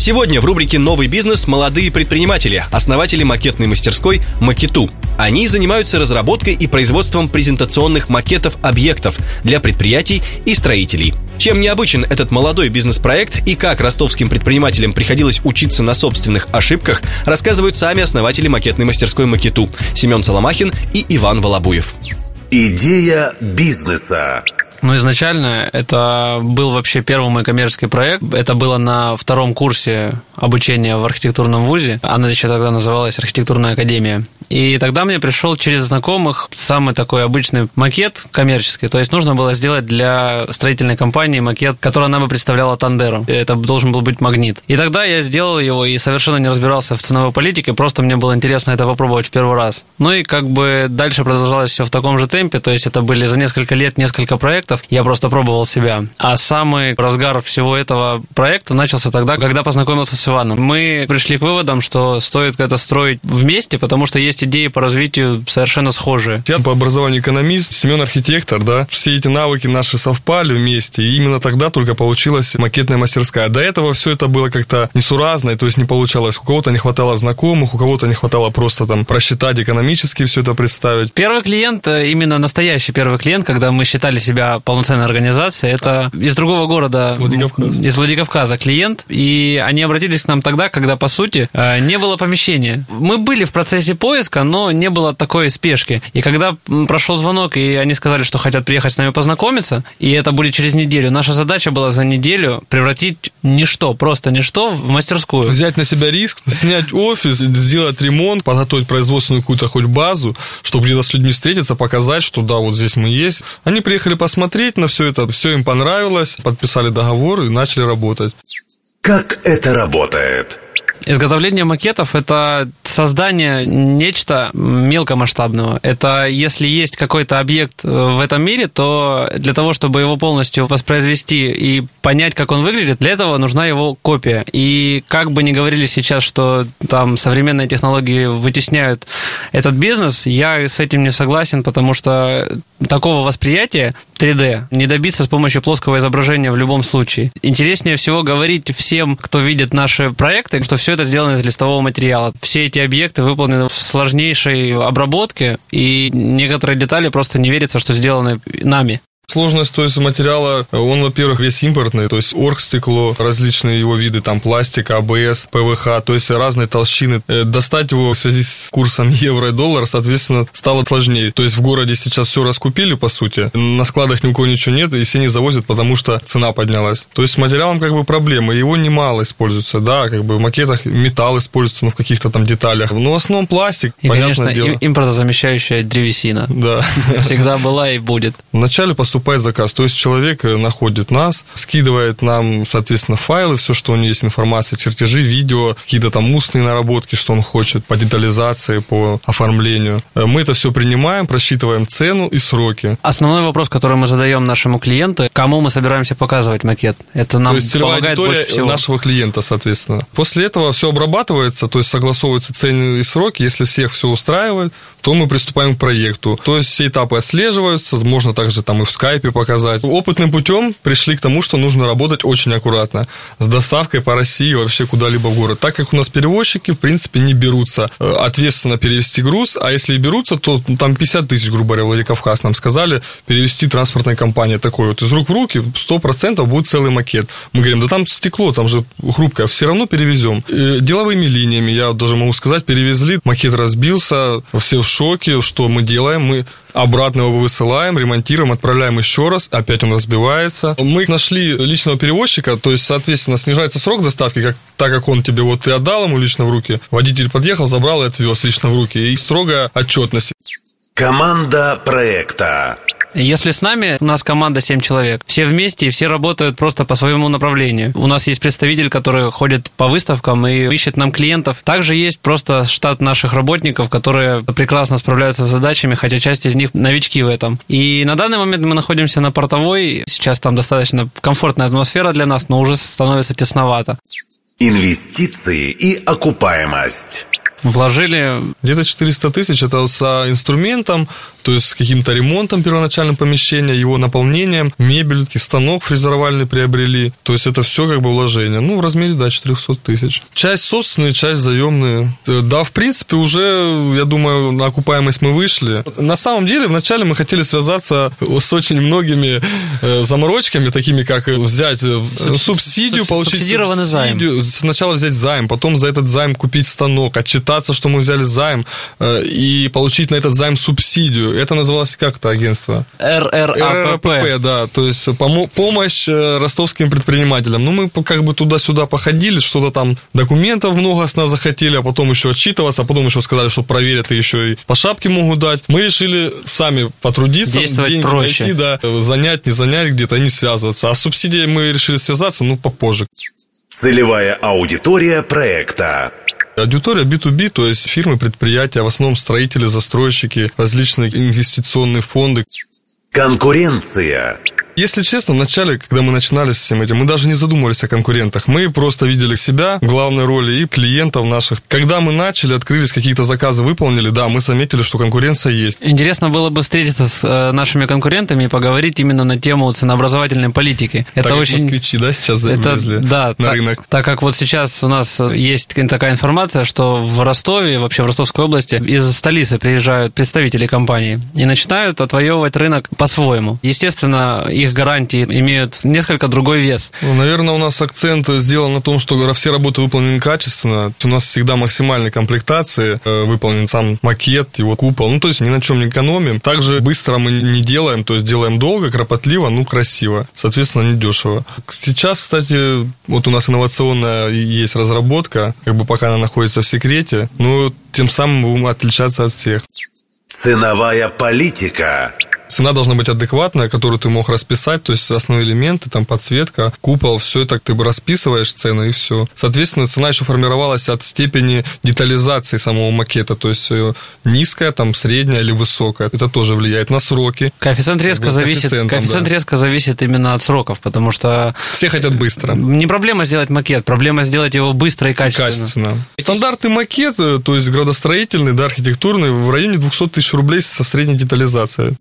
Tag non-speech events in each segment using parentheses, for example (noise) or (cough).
Сегодня в рубрике «Новый бизнес» молодые предприниматели, основатели макетной мастерской «Макету». Они занимаются разработкой и производством презентационных макетов объектов для предприятий и строителей. Чем необычен этот молодой бизнес-проект и как ростовским предпринимателям приходилось учиться на собственных ошибках, рассказывают сами основатели макетной мастерской «Макету» Семен Соломахин и Иван Волобуев. Идея бизнеса. Ну, изначально это был вообще первый мой коммерческий проект. Это было на втором курсе обучения в архитектурном вузе. Она еще тогда называлась архитектурная академия. И тогда мне пришел через знакомых самый такой обычный макет коммерческий. То есть нужно было сделать для строительной компании макет, который она бы представляла Тандеру. Это должен был быть магнит. И тогда я сделал его и совершенно не разбирался в ценовой политике, просто мне было интересно это попробовать в первый раз. Ну и как бы дальше продолжалось все в таком же темпе, то есть это были за несколько лет несколько проектов, я просто пробовал себя. А самый разгар всего этого проекта начался тогда, когда познакомился с Иваном. Мы пришли к выводам, что стоит это строить вместе, потому что есть идеи по развитию совершенно схожие. Я по образованию экономист, Семен архитектор, да. Все эти навыки наши совпали вместе, и именно тогда только получилась макетная мастерская. До этого все это было как-то несуразно, то есть не получалось. У кого-то не хватало знакомых, у кого-то не хватало просто там просчитать экономически все это представить. Первый клиент, э, именно настоящий первый клиент, когда мы считали себя полноценной организацией, это из другого города, Владикавказ. из Владикавказа клиент, и они обратились к нам тогда, когда, по сути, э, не было помещения. Мы были в процессе поиска, поиска, но не было такой спешки. И когда прошел звонок, и они сказали, что хотят приехать с нами познакомиться, и это будет через неделю, наша задача была за неделю превратить ничто, просто ничто в мастерскую. Взять на себя риск, снять офис, сделать ремонт, подготовить производственную какую-то хоть базу, чтобы где-то с людьми встретиться, показать, что да, вот здесь мы есть. Они приехали посмотреть на все это, все им понравилось, подписали договор и начали работать. Как это работает? Изготовление макетов – это создание нечто мелкомасштабного. Это если есть какой-то объект в этом мире, то для того, чтобы его полностью воспроизвести и понять, как он выглядит, для этого нужна его копия. И как бы ни говорили сейчас, что там современные технологии вытесняют этот бизнес, я с этим не согласен, потому что такого восприятия 3D не добиться с помощью плоского изображения в любом случае. Интереснее всего говорить всем, кто видит наши проекты, что все это сделано из листового материала. Все эти объекты выполнены в сложнейшей обработке, и некоторые детали просто не верится, что сделаны нами. Сложность, то есть, материала, он, во-первых, весь импортный, то есть оргстекло, различные его виды, там, пластик, АБС, ПВХ, то есть разные толщины. Э, достать его в связи с курсом (laughs) евро и доллара, соответственно, стало сложнее. То есть в городе сейчас все раскупили, по сути, на складах ни у кого ничего нет, и все не завозят, потому что цена поднялась. То есть с материалом как бы проблема, его немало используется, да, как бы в макетах металл используется, ну, в каких-то там деталях, но в основном пластик, и, понятное конечно, дело. импортозамещающая древесина. Да. (laughs) Всегда была и будет. Вначале поступает поступает заказ. То есть человек э, находит нас, скидывает нам, соответственно, файлы, все, что у него есть информация, чертежи, видео, какие-то там устные наработки, что он хочет по детализации, по оформлению. Э, мы это все принимаем, просчитываем цену и сроки. Основной вопрос, который мы задаем нашему клиенту, кому мы собираемся показывать макет. Это нам то есть помогает аудитория больше всего. нашего клиента, соответственно. После этого все обрабатывается, то есть согласовываются цены и сроки. Если всех все устраивает, то мы приступаем к проекту. То есть все этапы отслеживаются, можно также там и в скайпе показать. Опытным путем пришли к тому, что нужно работать очень аккуратно с доставкой по России вообще куда-либо в город. Так как у нас перевозчики, в принципе, не берутся э, ответственно перевести груз, а если и берутся, то ну, там 50 тысяч, грубо говоря, Владикавказ нам сказали, перевести транспортной компании такой вот из рук в руки 100% будет целый макет. Мы говорим, да там стекло, там же хрупкое, все равно перевезем. И деловыми линиями, я даже могу сказать, перевезли, макет разбился, все в шоке, что мы делаем, мы обратно его высылаем, ремонтируем, отправляем еще раз, опять он разбивается. Мы нашли личного перевозчика, то есть, соответственно, снижается срок доставки, как, так как он тебе вот ты отдал ему лично в руки, водитель подъехал, забрал и отвез лично в руки, и строгая отчетность. Команда проекта. Если с нами, у нас команда 7 человек, все вместе и все работают просто по своему направлению. У нас есть представитель, который ходит по выставкам и ищет нам клиентов. Также есть просто штат наших работников, которые прекрасно справляются с задачами, хотя часть из них новички в этом. И на данный момент мы находимся на портовой. Сейчас там достаточно комфортная атмосфера для нас, но уже становится тесновато. Инвестиции и окупаемость. Вложили Где-то 400 тысяч это с инструментом, то есть с каким-то ремонтом первоначального помещения, его наполнением, мебель, и станок фрезеровальный приобрели. То есть это все как бы вложение. Ну, в размере, да, 400 тысяч. Часть собственные, часть заемные. Э, Да, в принципе, уже, я думаю, на окупаемость мы вышли. На самом деле, вначале мы хотели связаться с очень многими э, заморочками, такими как взять э, субсидию, суб- получить субсидированный займ. субсидию, сначала взять займ, потом за этот займ купить станок, отчитаться, что мы взяли займ, э, и получить на этот займ субсидию. Это называлось как это агентство? РРАПП. РРПП, да, то есть помо- помощь э, ростовским предпринимателям. Ну, мы как бы туда-сюда походили, что-то там документов много с нас захотели, а потом еще отчитываться, а потом еще сказали, что проверят и еще и по шапке могут дать. Мы решили сами потрудиться, Действовать деньги проще. найти, да, занять, не занять где-то, не связываться. А с субсидией мы решили связаться, ну, попозже. Целевая аудитория проекта. Аудитория B2B, то есть фирмы, предприятия, в основном строители, застройщики, различные инвестиционные фонды. Конкуренция. Если честно, вначале, когда мы начинали с всем этим, мы даже не задумывались о конкурентах. Мы просто видели себя в главной роли и клиентов наших. Когда мы начали, открылись, какие-то заказы выполнили, да, мы заметили, что конкуренция есть. Интересно было бы встретиться с э, нашими конкурентами и поговорить именно на тему ценообразовательной политики. Это так очень... москвичи, да, сейчас Это, залезли да, на так, рынок. так как вот сейчас у нас есть такая информация, что в Ростове, вообще в Ростовской области, из столицы приезжают представители компании и начинают отвоевывать рынок по-своему. Естественно, их гарантии имеют несколько другой вес. Ну, наверное, у нас акцент сделан на том, что все работы выполнены качественно. У нас всегда максимальной комплектации э, выполнен сам макет, его купол. Ну, то есть ни на чем не экономим. Также быстро мы не делаем, то есть делаем долго, кропотливо, ну, красиво. Соответственно, недешево. Сейчас, кстати, вот у нас инновационная есть разработка, как бы пока она находится в секрете, но тем самым мы будем отличаться от всех. Ценовая политика. Цена должна быть адекватная, которую ты мог расписать, то есть основные элементы, там подсветка, купол, все это ты бы расписываешь цены и все. Соответственно, цена еще формировалась от степени детализации самого макета, то есть э, низкая, там средняя или высокая. Это тоже влияет на сроки. Коэффициент резко Как бы зависит, коэффициент да. резко зависит именно от сроков, потому что Все хотят быстро. не проблема сделать макет, проблема сделать его быстро и качественно. Качественно. Стандартный макет, э, то есть градостроительный, да, архитектурный, в районе 200 тысяч рублей со средней детализацией.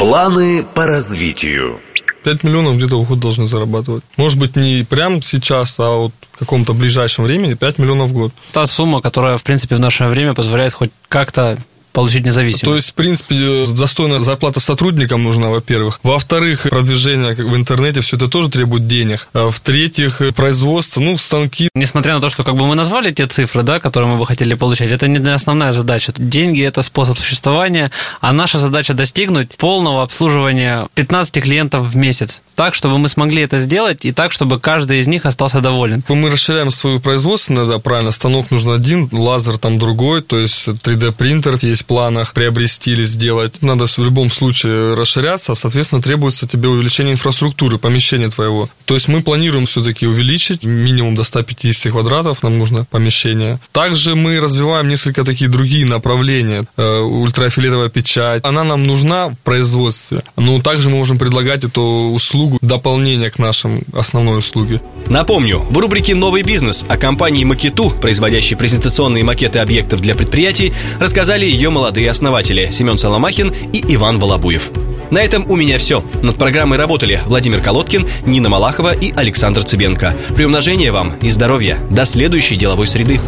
Планы по развитию. 5 миллионов где-то в год должны зарабатывать. Может быть, не прямо сейчас, а вот в каком-то ближайшем времени 5 миллионов в год. Та сумма, которая, в принципе, в наше время позволяет хоть как-то получить независимость. То есть, в принципе, достойная зарплата сотрудникам нужна, во-первых. Во-вторых, продвижение в интернете, все это тоже требует денег. А в-третьих, производство, ну, станки. Несмотря на то, что как бы мы назвали те цифры, да, которые мы бы хотели получать, это не основная задача. Деньги – это способ существования, а наша задача достигнуть полного обслуживания 15 клиентов в месяц. Так, чтобы мы смогли это сделать, и так, чтобы каждый из них остался доволен. Мы расширяем свое производство, да, правильно, станок нужен один, лазер там другой, то есть 3D-принтер есть в планах приобрести или сделать. Надо в любом случае расширяться, соответственно, требуется тебе увеличение инфраструктуры, помещения твоего. То есть мы планируем все-таки увеличить минимум до 150 квадратов, нам нужно помещение. Также мы развиваем несколько такие другие направления. Э, Ультрафиолетовая печать, она нам нужна в производстве, но также мы можем предлагать эту услугу дополнение к нашим основной услуге. Напомню, в рубрике «Новый бизнес» о компании «Макету», производящей презентационные макеты объектов для предприятий, рассказали молодые основатели Семен Соломахин и Иван Волобуев. На этом у меня все. Над программой работали Владимир Колодкин, Нина Малахова и Александр Цыбенко. Приумножения вам и здоровья. До следующей деловой среды.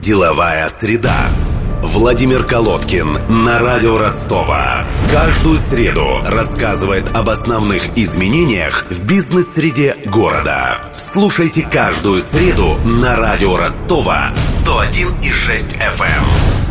Деловая среда. Владимир Колодкин на радио Ростова. Каждую среду рассказывает об основных изменениях в бизнес-среде города. Слушайте каждую среду на радио Ростова 101,6 FM.